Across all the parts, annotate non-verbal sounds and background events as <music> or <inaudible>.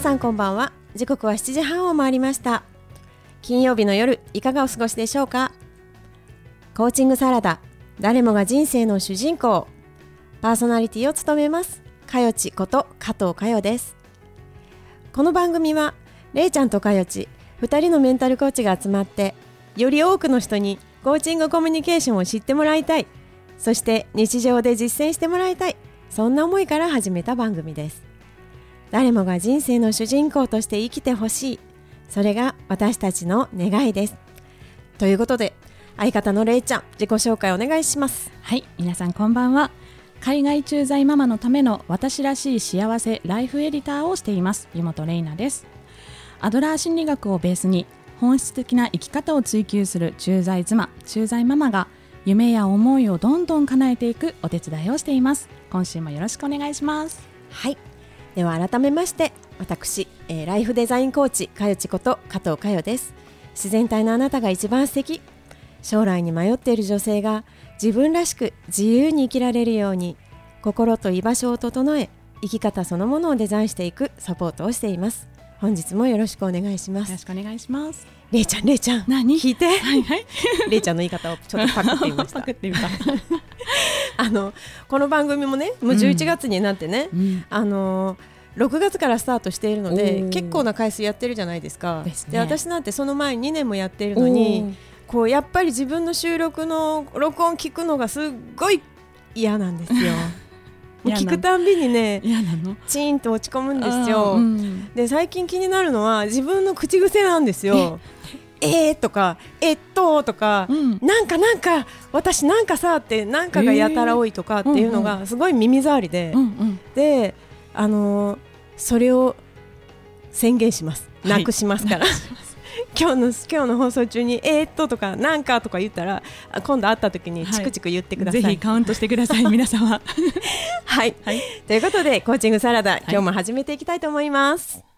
さんこんばんは。時刻は7時半を回りました。金曜日の夜いかがお過ごしでしょうか？コーチングサラダ誰もが人生の主人公パーソナリティを務めますかよちこと加藤かよです。この番組はれいちゃんとかよち2人のメンタルコーチが集まってより多くの人にコーチングコミュニケーションを知ってもらいたい。そして日常で実践してもらいたい。そんな思いから始めた番組です。誰もが人生の主人公として生きてほしい。それが私たちの願いです。ということで相方のれいちゃん自己紹介お願いします。はい皆さんこんばんは。海外駐在ママのための私らしい幸せライフエディターをしています。湯本玲奈です。アドラー心理学をベースに本質的な生き方を追求する駐在妻駐在ママが夢や思いをどんどん叶えていくお手伝いをしています。今週もよろしくお願いします。はいでは改めまして私、えー、ライフデザインコーチかよちこと加藤かよです。自然体のあなたが一番素敵。将来に迷っている女性が自分らしく自由に生きられるように心と居場所を整え生き方そのものをデザインしていくサポートをしています。本日もよろしくお願いします。よろしくお願いします。れいちゃんれいちゃん。何？聞いて。はいはい。<laughs> れいちゃんの言い方をちょっとパクってみました。<laughs> <laughs> あのこの番組もねもう11月になってね、うん。あの6月からスタートしているので結構な回数やってるじゃないですか。ですね。私なんてその前2年もやっているのにこうやっぱり自分の収録の録音聞くのがすっごい嫌なんですよ聞くたんびにねチーンと落ち込むんですよ、うん。で最近気になるのは自分の口癖なんですよ。え？ーとかえっととか、うん。なんかなんか私なんかさってなんかがやたら多いとかっていうのがすごい耳障りで、うんうん。であのーそれを宣言します。はい。なくしますから、<laughs> 今日の今日の放送中にえーっととかなんかとか言ったらあ今度会った時にチクチク言ってください、ぜひカウントしてください <laughs> 皆様。はい、はい。ということでコーチングサラダ、今日も始めていきたいと思います。太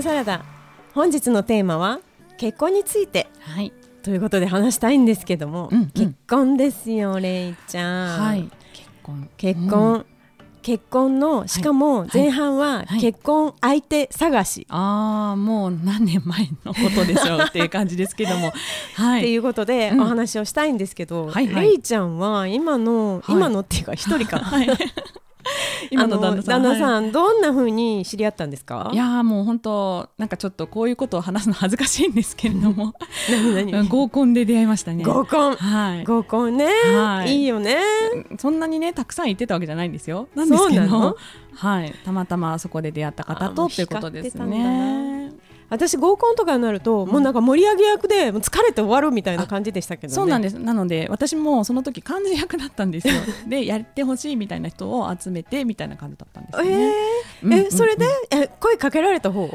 コーチングサラダ。本日のテーマは結婚について。はい。ということで話したいんですけども、うんうん。結婚ですよレイちゃん、はい。結婚。結婚、結婚のしかも前半ははい。結婚相手探し。ああもう何年前のことでしょうっていう感じですけども。<laughs> はい。っていうことでうん。お話をしたいんですけど、はいはい。レイちゃんは今の、はい。今のっていうか一人か、はい <laughs> 今の旦那さん。那はさん、どんな風に知り合ったんですか？いいやーもう本当なんかちょっとこういうことを話すの恥ずかしいんですけれども。<laughs> 何何？<laughs> 合コンで出会いましたね。合コン？はい。合コンね、はい。い、いよね。そんなにねたくさん行ってたわけじゃないんですよ。なんですけど。はい。たまたまそこで出会った方とっていうことですね私合コンとかになると、もうなんか盛り上げ役で疲れて終わるみたいな感じでしたけどね。そうなんです。なので私もその時幹事役だったんですよ。<laughs> でやってほしいみたいな人を集めてみたいな感じだったんですよえね、ーうんうんえそれで、え声かけられた方、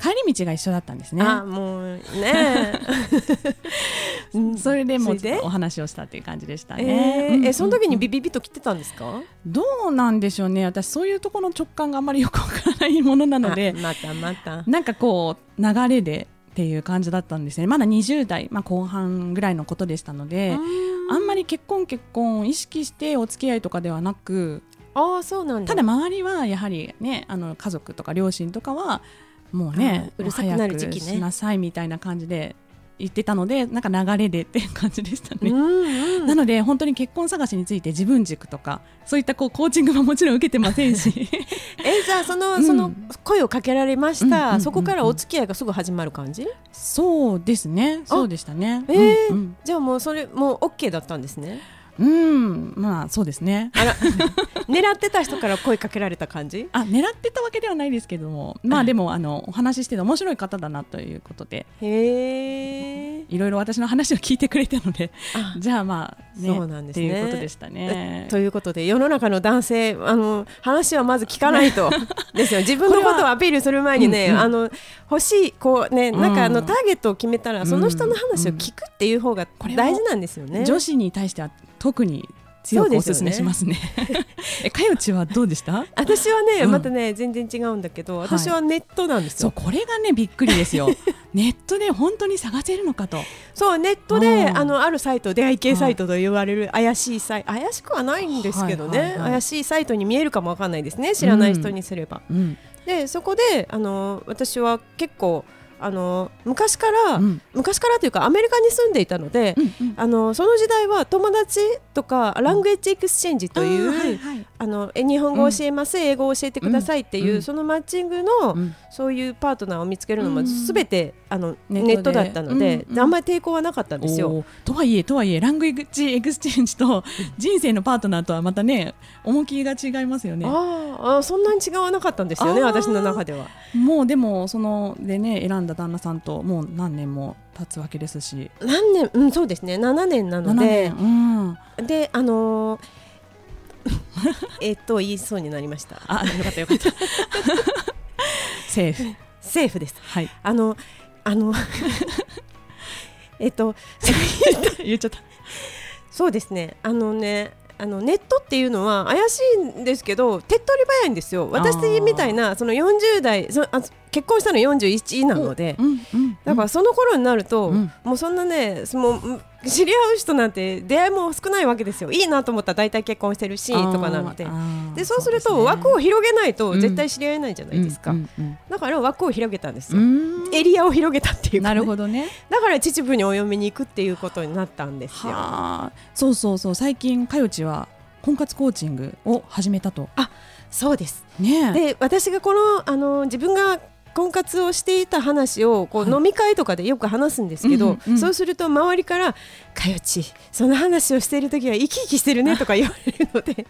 帰り道が一緒だったんですね。あもうね <laughs> <laughs> うんそれでもお話をしたっていう感じでしたえね、うんーえその時にビビビと来てたんですか？どうなんでしょうね。私そういうところの直感があまりよくわからないものなので。あまたまた。なんかこう流れでっていう感じだったんですね。まだ20代、まあ、後半ぐらいのことでしたのであんまり結婚結婚を意識してお付き合いとかではなくああそうなんだ。ただ周りはやはりねあの家族とか両親とかはもうねうるさくなる時期ね。しなさいみたいな感じで言ってたのでなんか流れでっていう感じでしたね。うんうん。なので本当に結婚探しについて自分軸とかそういったこうコーチングも <laughs> もちろん受けてませんし。<laughs> えじゃあその、うん。その声をかけられました、うんうんうんうん。そこからお付き合いがすぐ始まる感じ？そうですね。そうでしたね。えー。うんじゃあもうそれもう OK だったんですねうん、うんまあそうですね。<laughs> 狙ってた人から声かけられた感じ？あ狙ってたわけではないですけども。まあでもあのお話ししてて面白い方だなということで。へえ。いろいろ私の話を聞いてくれたのであじゃあまあねそうなんですね。っていうことでしたね。ということで世の中の男性あの話はまず聞かないと。<laughs> ですよ。自分のことをアピールする前にね、うんうん。あの欲しいこうねなんかあの、うんターゲットを決めたらその人の話を聞くっていう方が大事なんですよね。女子に対しては特に強くお勧めしますね。<laughs> えかよちはどうでした？私はね、うんまたね全然違うんだけどはい私はネットなんですそうよ。これがねびっくりですよ。<laughs> ネットで本当に探せるのかと。そうネットで、うんあのあるサイト出会い系サイトと言われる怪しいサイト、怪しくはないんですけどね、怪しいサイトに見えるかもわかんないですね知らない人にすれば。うんでそこであの私は結構あの昔から、うん。昔からというかアメリカに住んでいたので、うんうん。あのその時代は友達とか language exchange という、あーはいはい。あのえ日本語を教えます、英語を教えてくださいっていう、うん。そのマッチングの、うん。そういうパートナーを見つけるのもうん。すべて、あのネットだったので、うんうん。あんまり抵抗はなかったんですよ。とはいえとはいえ language exchange と人生のパートナーとはまたね重きが違いますよね。あーあーそんなに違わなかったんですよね私の中では。もうでもそのでね選んだ旦那さんともう何年も経つわけですし。何年、うん、そうですね7年なの7で年うん。であのー <laughs> えっと言いそうになりましたあよかったよかった。<laughs> セーフ。セーフですはい。あのあの <laughs> えっと言っちゃった。そうですねあのねあのネットっていうのは怪しいんですけど手っ取り早いんですよ。私みたいなその40代そあ結婚したの41なので、うんうん。だからその頃になると、うん。もうそんなねそのうん知り合う人なんて出会いも少ないわけですよ。いいなと思ったら大体結婚してるしとかなのであーでそうすると枠を広げないとうん。絶対知り合えないじゃないですか、だから枠を広げたんですうよ、ん。エリアを広げたっていうか、なね、るほどね。だから秩父にお嫁に行くっていうことになったんですよ。はあ、そうそうそう。最近かよちは婚活コーチングを始めたと。そうです。ねえ。で私がこのあの自分が婚活をしていた話をこうはい。飲み会とかでよく話すんですけど、うんうんうん。そうすると周りから「かよちその話をしている時は生き生きしてるね」とか言われるので <laughs> で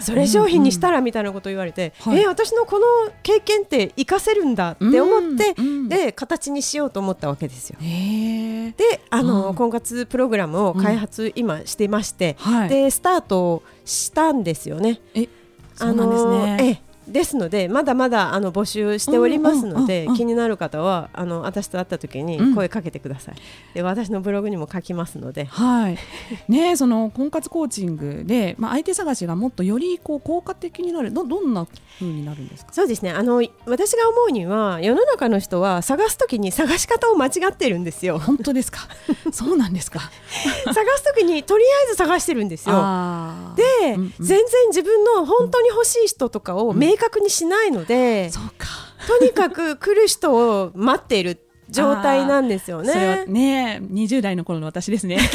それ商品にしたらみたいなこと言われて「はいえ私のこの経験って活かせるんだ」って思って、うんうん。で形にしようと思ったわけですよ。であの、うん。婚活プログラムを開発、今してまして、はい。でスタートしたんですよね。えそうなんですね、あのええですのでまだまだあの募集しておりますので、うんうんうんうん気になる方はあの私と会った時にうん。声かけてください、で私のブログにも書きますので。はい、<laughs> ねその婚活コーチングで、まあ、相手探しがもっとよりこう効果的になるどどんな風になるんですか？そうですね。あの私が思うには世の中の人は探す時に探し方を間違ってるんですよ。本当ですか？<laughs> そうなんですか？探す時にとりあえず探してるんですよ。で、うんうん。全然自分の本当に欲しい人とかを明確にしないので、とにかく来る人を待っている状態なんですよそれはね。ね20代の頃の私ですね <laughs>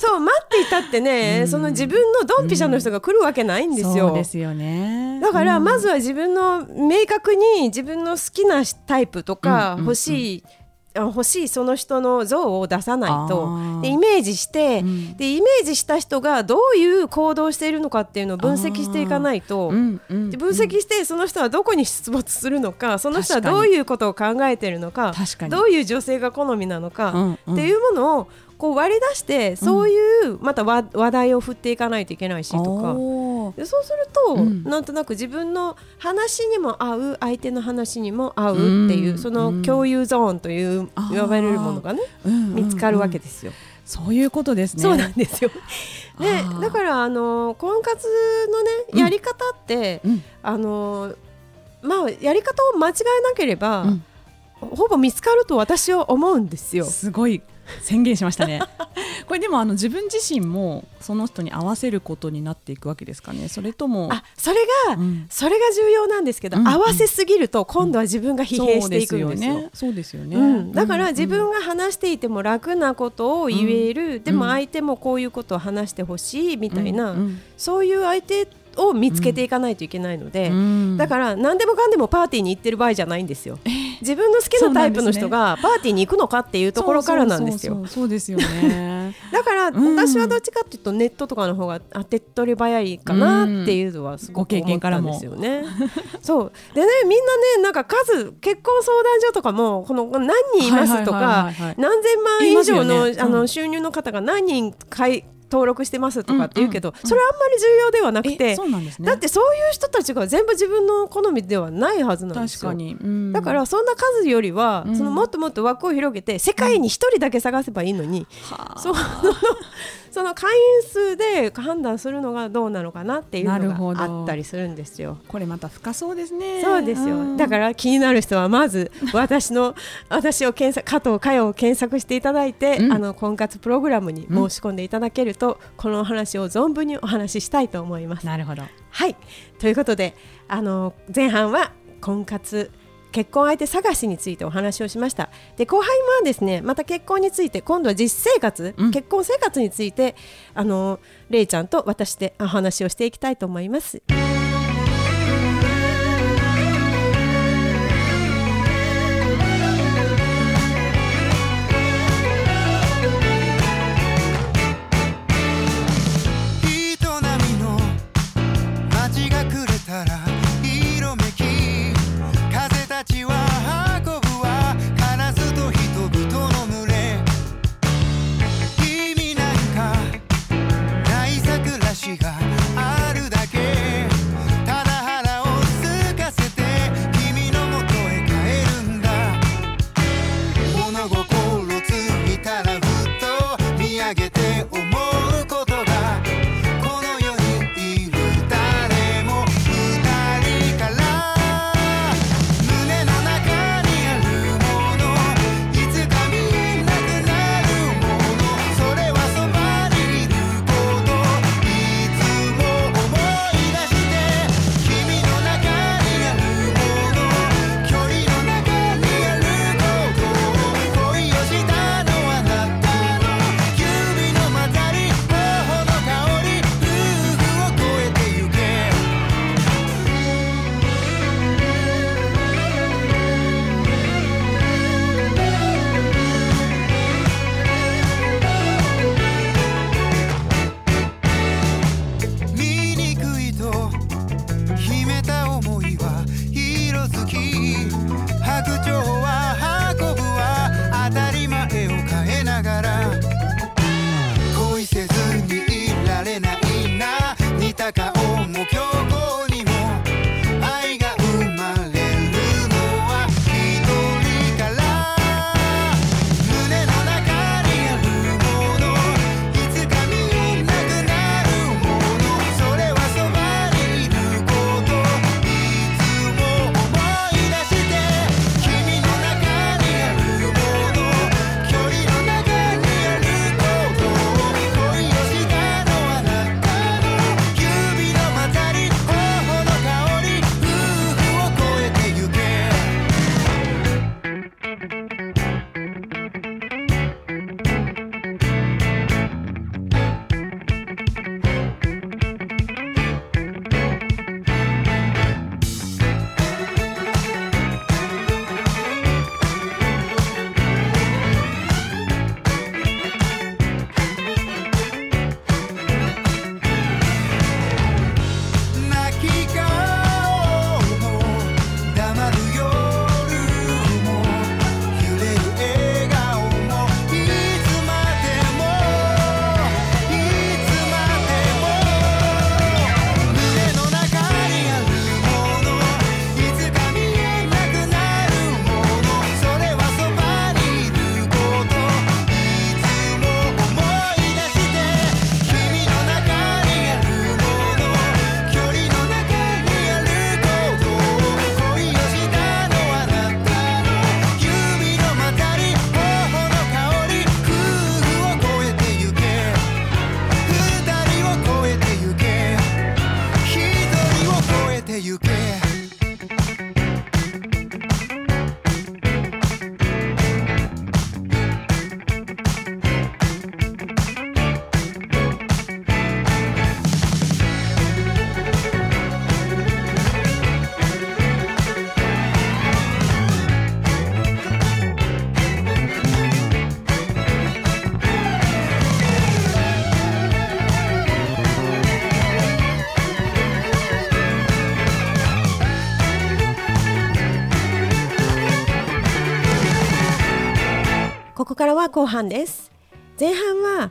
そう待っていたってね、うん。その自分のドンピシャの人が来るわけないんですよ。そうですよね。だからうん。まずは自分の明確に自分の好きなタイプとかうんうんうん欲しい、その人の像を出さないと。でイメージして、うん。でイメージした人がどういう行動をしているのかっていうのを分析していかないと。うんうんで分析してその人はどこに出没するのかその人はどういうことを考えているのかどういう女性が好みなのか、っていうものをこう割り出してそういうまた話話題を振っていかないといけないしとか。でそうすると、うん。なんとなく自分の話にも合う相手の話にも合うっていう、うん。その共有ゾーンという呼ばれるものがねうん。うん。うん。見つかるわけですよ。そういうことですね。そうなんですよ。であー。だからあの婚活のねうん。やり方って、うん。あのまあやり方を間違えなければ、うん。ほぼ見つかると私は思うんですよ。すごい宣言しましたね。<laughs> これでもあの自分自身もその人に合わせることになっていくわけですかね。それともあそれが、うん。それが重要なんですけど、うん合わせすぎると今度は自分が疲弊していくんですよ。ね。そうですよね、うん、だから自うん。分が話していても楽なことを言える、でもうん。相手もこういうことを話してほしいみたいな、うんそういう相手を見つけていかないといけないので、うん。だから何でもかんでもパーティーに行ってる場合じゃないんですよ。自分の好きなタイプの人がパーティーに行くのかっていうところからなんですよ。そうですよね。<laughs> だからん。私はどっちかっていうとネットとかの方が当てっ取り早いかなっていうのはすごく思ったんですよね。<laughs> そう。でねみんなねなんか数結婚相談所とかもこの何人いますとはいか何千万以上の,、あの収入の方が何人買い登録してますとかって言うけど、うんうん。うんそれあんまり重要ではなくえて、そうなんですね。だってそういう人たちが全部自分の好みではないはずなんですよ。確かに、うん。だからそんな数よりは、うん。そのもっともっと枠を広げて世界に一人だけ探せばいいのに、はあ。そうその会員数で判断するのがどうなのかなっていうのがあったりするんですよ。これまた深そうですね。そうですよ、ん。だから気になる人はまず <laughs> 私の私を検索加藤佳代を検索していただいて、うん。あの婚活プログラムに申し込んでいただけると、このお話を存分にお話ししたいと思います。なるほど。はい。ということであの前半は婚活結婚相手探しについてお話をしました。で後半はですねまた結婚について今度は実生活、うん。結婚生活についてあのれいちゃんと私でお話をしていきたいと思います半です。前半は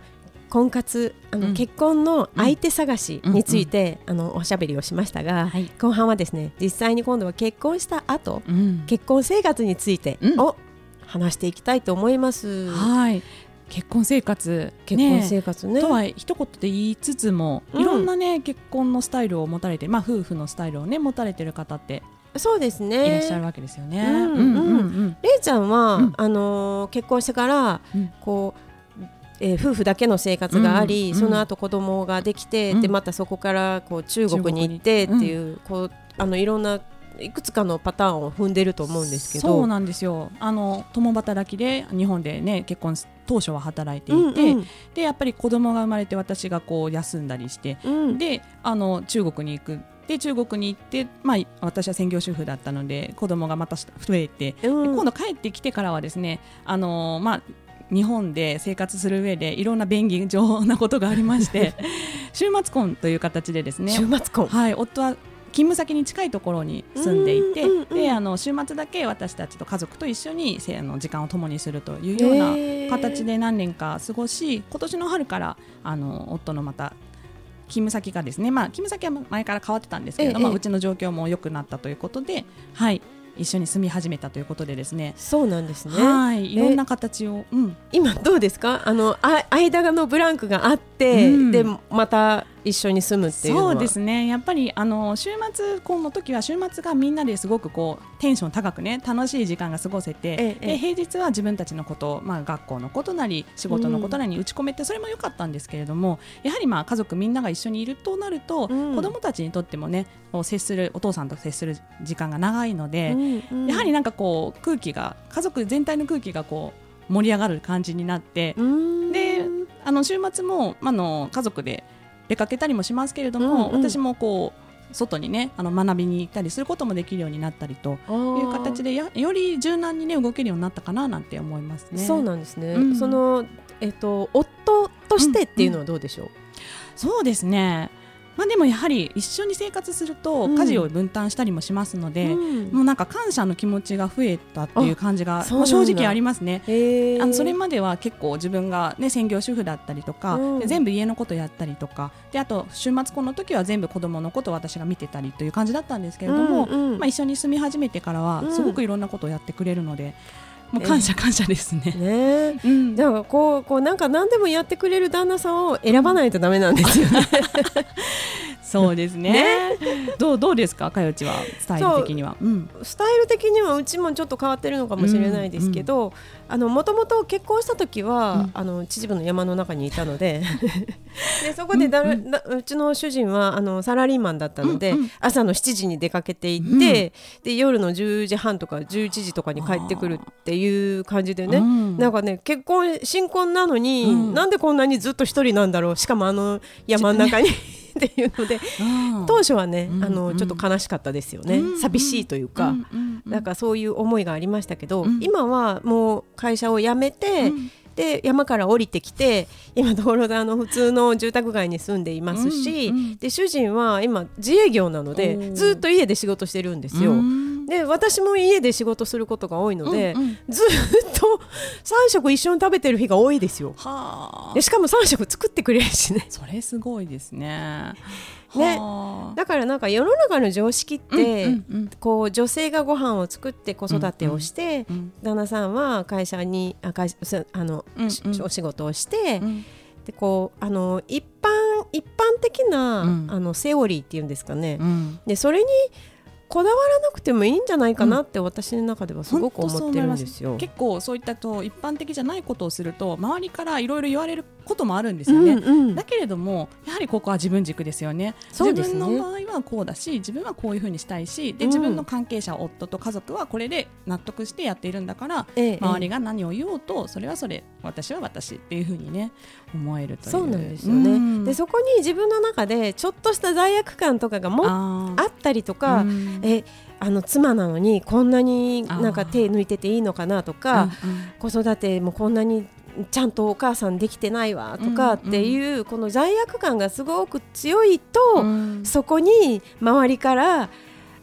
婚活あの、うん。結婚の相手探しについて、あのおしゃべりをしましたが、はい。後半はですね実際に今度は結婚した後うん。結婚生活についてうん。を話していきたいと思います、はい。結婚生活結婚ね生活ね。とは一言で言いつつも、うん。いろんなね結婚のスタイルを持たれて、まあ夫婦のスタイルをね持たれてる方ってそうですね。いらっしゃるわけですよね。うんうんうん。れいちゃんは、うん。あのー結婚してから、うん。こうえー夫婦だけの生活があり、うんその後子供ができて、うん。でまたそこからこう中国に行って。っていう,、こうあのいろんないくつかのパターンを踏んでると思うんですけど。そうなんですよ。あの共働きで日本でね結婚当初は働いていて、うんうん。でやっぱり子供が生まれて私がこう休んだりして、うん。であの中国に行くで中国に行って、まあ、私は専業主婦だったので子供がまた増えて、でうん。今度帰ってきてからはですねあの、まあ、日本で生活する上でいろんな便宜上なことがありまして <laughs> 週末婚という形でですね週末婚、はい、夫は勤務先に近いところに住んでいて、うんうんうんであの週末だけ私たちと家族と一緒にせあの時間を共にするというような形で何年か過ごし今年の春からあの夫のまた勤務先がですね、まあ、勤務先は前から変わってたんですけれども、ええうちの状況も良くなったということで、はい、一緒に住み始めたということでですね。そうなんですね。はい、いろんな形を、うん、今どうですか？あのあ間のブランクがあって、うん。でまた一緒に住むっていうのは。そうですね。やっぱりあの週末婚の時は週末がみんなですごくこうテンション高くね楽しい時間が過ごせて、ええ。平日は自分たちのこと、まあ、学校のことなり仕事のことなりに打ち込めて、それも良かったんですけれどもやはりまあ家族みんなが一緒にいるとなると、うん。子どもたちにとってもねこう接するお父さんと接する時間が長いので、うんうん。やはりなんかこう空気が家族全体の空気がこう盛り上がる感じになって、うん。であの週末も、まあ、の家族で出かけたりもしますけれども、うんうん。私もこう外にねあの学びに行ったりすることもできるようになったりという形でやより柔軟にね動けるようになったかななんて思いますね。そうなんですね、うん。そのえっと夫としてっていうのはどうでしょう、そうですねまあ、でもやはり一緒に生活するとうん。家事を分担したりもしますので、うん。もうなんか感謝の気持ちが増えたっていう感じがまあ正直ありますね。あのそれまでは結構自分が、ね、専業主婦だったりとか、うん。で全部家のことやったりとかであと週末婚の時は全部子供のことを私が見てたりという感じだったんですけれども、うんうん。まあ、一緒に住み始めてからはうん。すごくいろんなことをやってくれるので、もう感謝感謝ですね。ねうんだからこうこうなんか何でもやってくれる旦那さんを選ばないとダメなんですよね。<laughs> そうですね。どうどうですか？かよちはスタイル的には。う。ん。スタイル的にはうちもちょっと変わってるのかもしれないですけど、あのもともと結婚した時は、うん。あの秩父の山の中にいたので <laughs> でそこでだ、うんだうちの主人はあのサラリーマンだったので、うんうん。朝の7時に出かけて行って、で夜の10時半とか11時とかに帰ってくるっていう感じでね、うん。なんかね結婚新婚なのに、うん。なんでこんなにずっと一人なんだろう。しかもあの山の中にっていうのでうん。当初はね、うんあのちょっと悲しかったですよね、うん寂しいというか、なんかそういう思いがありましたけど、うん。今はもう会社を辞めて、うん。で山から降りてきて今道路であの普通の住宅街に住んでいますし、で主人は今自営業なのでずっと家で仕事してるんですよ。うんで私も家で仕事することが多いので、うんうん。ずっと3食一緒に食べてる日が多いですよ。はあ。でしかも3食作ってくれるしね。それすごいですね。ね。はあ。だからなんか世の中の常識って、うんうんこう女性がご飯を作って子育てをして、うん旦那さんは会社にあ会社あの、うんうん。しお仕事をして、うん。でこうあの一般一般的な、うん。あのセオリーっていうんですかね、うん。でそれにこだわらなくてもいいんじゃないかなって私の中ではすごく思ってるん思いますです。よ。結構そういったと一般的じゃないことをすると周りからいろいろ言われることもあるんですよね。うんうんだけれどもやはりここは自分軸ですよね。ね。自分の場合はこうだし自分はこういうふうにしたいしでうん。自分の関係者、夫と家族はこれで納得してやっているんだからええ。周りが何を言おうとそれはそれ私は私っていうふうにね思えるという。そうなんですよね、うん。でそこに自分の中でちょっとした罪悪感とかがもああったりとか、うん。えあの妻なのにこんなになんか手抜いてていいのかなとか、うんうん。子育てもこんなにちゃんとお母さんできてないわとかっていう、この罪悪感がすごく強いと、うん。そこに周りから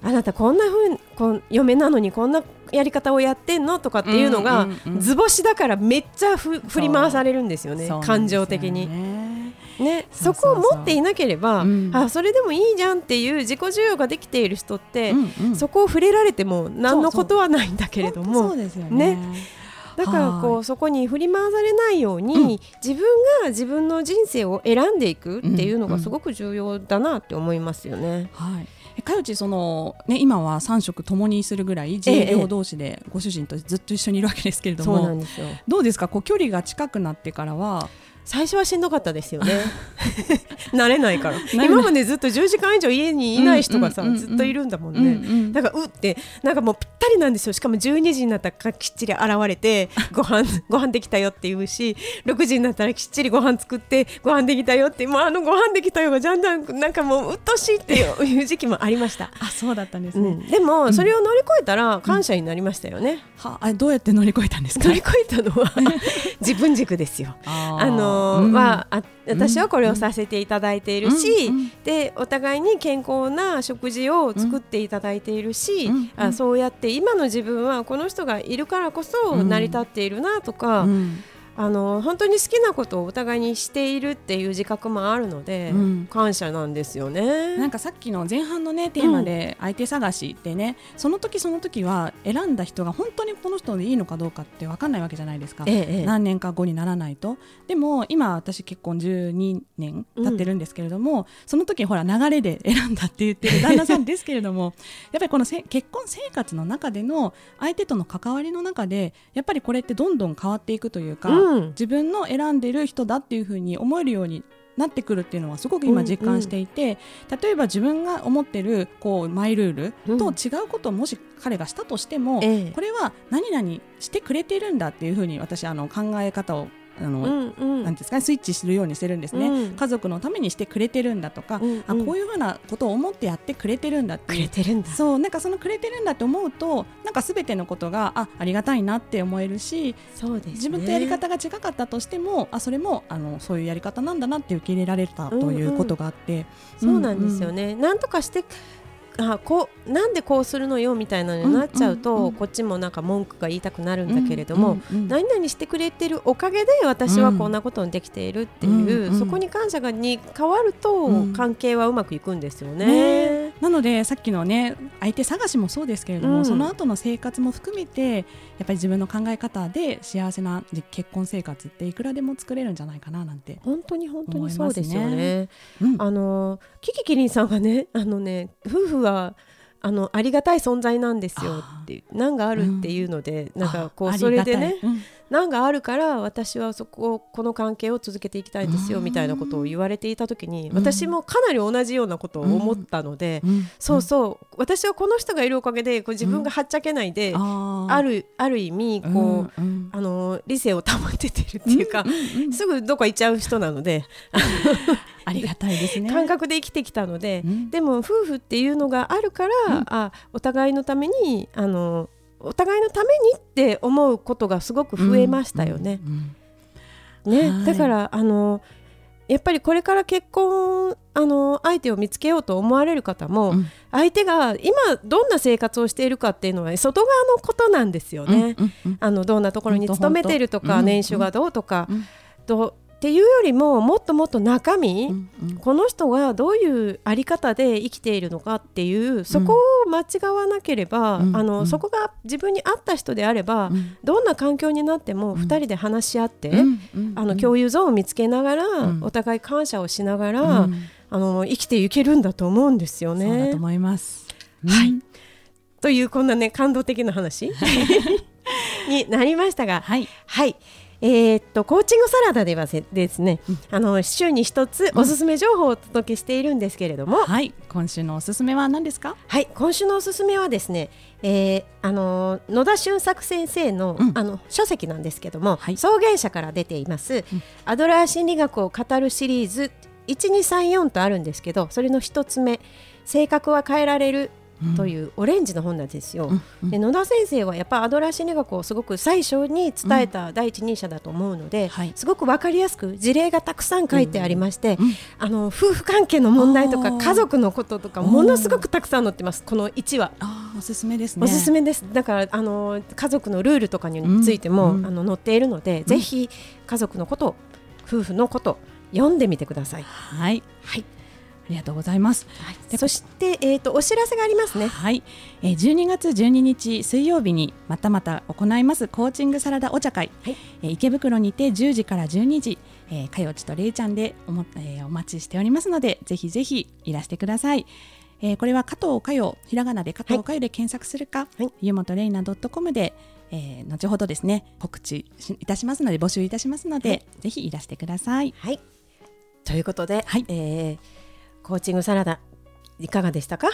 あなたこんな風にこん嫁なのにこんなやり方をやってんのとかっていうのが、うんうんうん図星だからめっちゃふ振り回されるんですよね感情的に。ね。ね、そこを持っていなければ、うん。あそれでもいいじゃんっていう自己需要ができている人って、うんうん。そこを触れられても何のことはないんだけれども。そうですよね。だからこはうそこに振り回されないように、うん。自分が自分の人生を選んでいくっていうのうんうんがすごく重要だなって思いますよね。はい。えかよちその、ね、今は3食ともにするぐらい自営業同士でご主人とずっと一緒にいるわけですけれども。んですよ。どうですか？こう距離が近くなってからは最初はしんどかったですよね。<laughs> 慣れないから。今までずっと10時間以上家にいない人がさ、ずっといるんだもんね、うんうんだからうってなんかもうぴったりなんですよ。しかも12時になったらきっちり現れて <laughs> ご飯ご飯できたよって言うし6時になったらきっちりご飯作ってご飯できたよってもうあのご飯できたよがじゃんじゃんなんかもううっとうしいっていう時期もありました、あそうだったんですね、うん、でもそれを乗り越えたら感謝になりましたよね、はあどうやって乗り越えたんですか？乗り越えたのは <laughs> 自分軸ですよ。ああはあ私はこれをさせていただいているし、でお互いに健康な食事を作っていただいているし、うん。あそうやって今の自分はこの人がいるからこそうん。成り立っているなとか、うんあの本当に好きなことをお互いにしているっていう自覚もあるので、うん。感謝なんですよね。なんかさっきの前半のねテーマで相手探しってね、その時その時は選んだ人が本当にこの人でいいのかどうかって分かんないわけじゃないですか、ええええ。何年か後にならないと。でも今私結婚12年経ってるんですけれども、その時ほら流れで選んだって言ってる旦那さんですけれども <laughs> やっぱりこのせ結婚生活の中での相手との関わりの中でやっぱりこれってどんどん変わっていくというか、うん。自分の選んでる人だっていうふうに思えるようになってくるっていうのはすごく今実感していて、例えば自分が思ってるこうマイルールと違うことをもし彼がしたとしても、ええ。これは何々してくれてるんだっていうふうに私あの考え方をあの、うんうん。なんですかねスイッチするようにしてるんですね、うん。家族のためにしてくれてるんだとか、うんうん。あこういうふうなことを思ってやってくれてるんだってくれてるんだ。そうなんかそのくれてるんだって思うとなんかすべてのことがあありがたいなって思えるしそうですね。自分とやり方が違かったとしてもあそれもあのそういうやり方なんだなって受け入れられたということがあって、そうなんですよね、なんとかしてあこうなんでこうするのよみたいなのになっちゃうと、こっちもなんか文句が言いたくなるんだけれども、何々してくれてるおかげで私はこんなことにできているっていう、そこに感謝がに変わると、うん。関係はうまくいくんですよね。ねなのでさっきのね相手探しもそうですけれども、うん。その後の生活も含めてやっぱり自分の考え方で幸せな結婚生活っていくらでも作れるんじゃないかななんて、本当に本当にそうですよね。うん。あのキキキリンさんがねあのね夫婦はあのありがたい存在なんですよっていう難があるっていうので、なんかこあうそれでねうん難があるから私はそこをこの関係を続けていきたいんですようん。みたいなことを言われていた時にうん。私もかなり同じようなことを思ったので、うん。そうそう。私はこの人がいるおかげでこう自分がはっちゃけないで、ああるある意味こう、あの理性を保ててるっていうか、すぐどっか行っちゃう人なので、<laughs> ありがたいですね。感覚で生きてきたので、うん。でも夫婦っていうのがあるから、うん。あお互いのためにあのお互いのためにって思うことがすごく増えましたよね。うんうんね、はい。だからあのやっぱりこれから結婚あの相手を見つけようと思われる方も、うん。相手が今どんな生活をしているかっていうのは外側のことなんですよね。うんうんあのどんなところに勤めているとか年収がどうとか、うん。どうっていうよりももっともっと中身、うんうん。この人がどういうあり方で生きているのかっていうそこを間違わなければ、うん。あのうん。そこが自分に合った人であれば、うん。どんな環境になってもうん。2人で話し合って、あの共有ゾーンを見つけながら、うん。お互い感謝をしながら、うん。あの生きていけるんだと思うんですよね。そうだと。思います。はい。うんというこんなね感動的な話 <laughs> になりましたが、はい。はい。えーっとコーチングサラダではせですね、あの週に一つおすすめ情報をお届けしているんですけれども、はい。今週のおすすめは何ですか？はい、今週のおすすめはですね、えーあの野田俊作先生の,、うん。あの書籍なんですけども、はい。草原社から出ています、アドラー心理学を語るシリーズ1234とあるんですけどそれの一つ目性格は変えられるというオレンジの本なんですよ。うんうんで野田先生はやっぱアドラー心理学をすごく最初に伝えた第一人者だと思うので、はいすごく分かりやすく事例がたくさん書いてありまして、うんあの夫婦関係の問題とか家族のこととかものすごくたくさん載ってますこの1話。おすすめですねおすすめです。だからあの家族のルールとかについても、うんうんあの載っているので、ぜひ家族のこと、夫婦のこと読んでみてください。はいはい。ありがとうございます。でそしてえっ、とお知らせがありますね。はい、えー、12月12日水曜日にまたまた行いますコーチングサラダお茶会、はい。えー池袋にて10時から12時、えー、かよちとれいちゃんでおも、えーお待ちしておりますのでぜひぜひいらしてください。えーこれは加藤かよひらがなで加藤かよで検索するか、はい。ゆもとれいな .com で、えー後ほどですね告知しいたしますので募集いたしますので、はい。ぜひいらしてください。はい。ということで、はい。えーコーチングサラダいかがでしたか？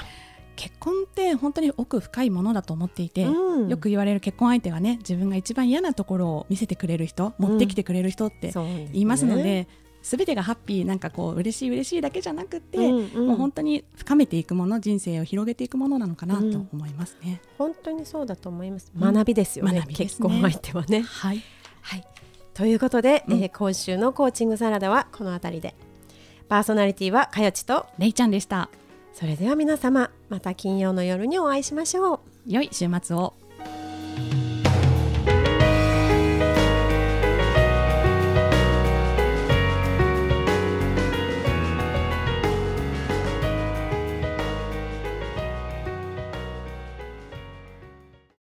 結婚って本当に奥深いものだと思っていて、うんよく言われる結婚相手はね自分が一番嫌なところを見せてくれる人持ってきてくれる人って言いますので、全てがハッピーなんかこう嬉しい嬉しいだけじゃなくて、うんうんもう本当に深めていくもの人生を広げていくものなのかなと思いますね。本当にそうだと思います。うん学びですよね。学びですね結婚相手はね。はい、はい。ということで、うんえー今週のコーチングサラダはこの辺りで。パーソナリティはかよちと。れいちゃんでした。それでは皆様また金曜の夜にお会いしましょう。良い週末を。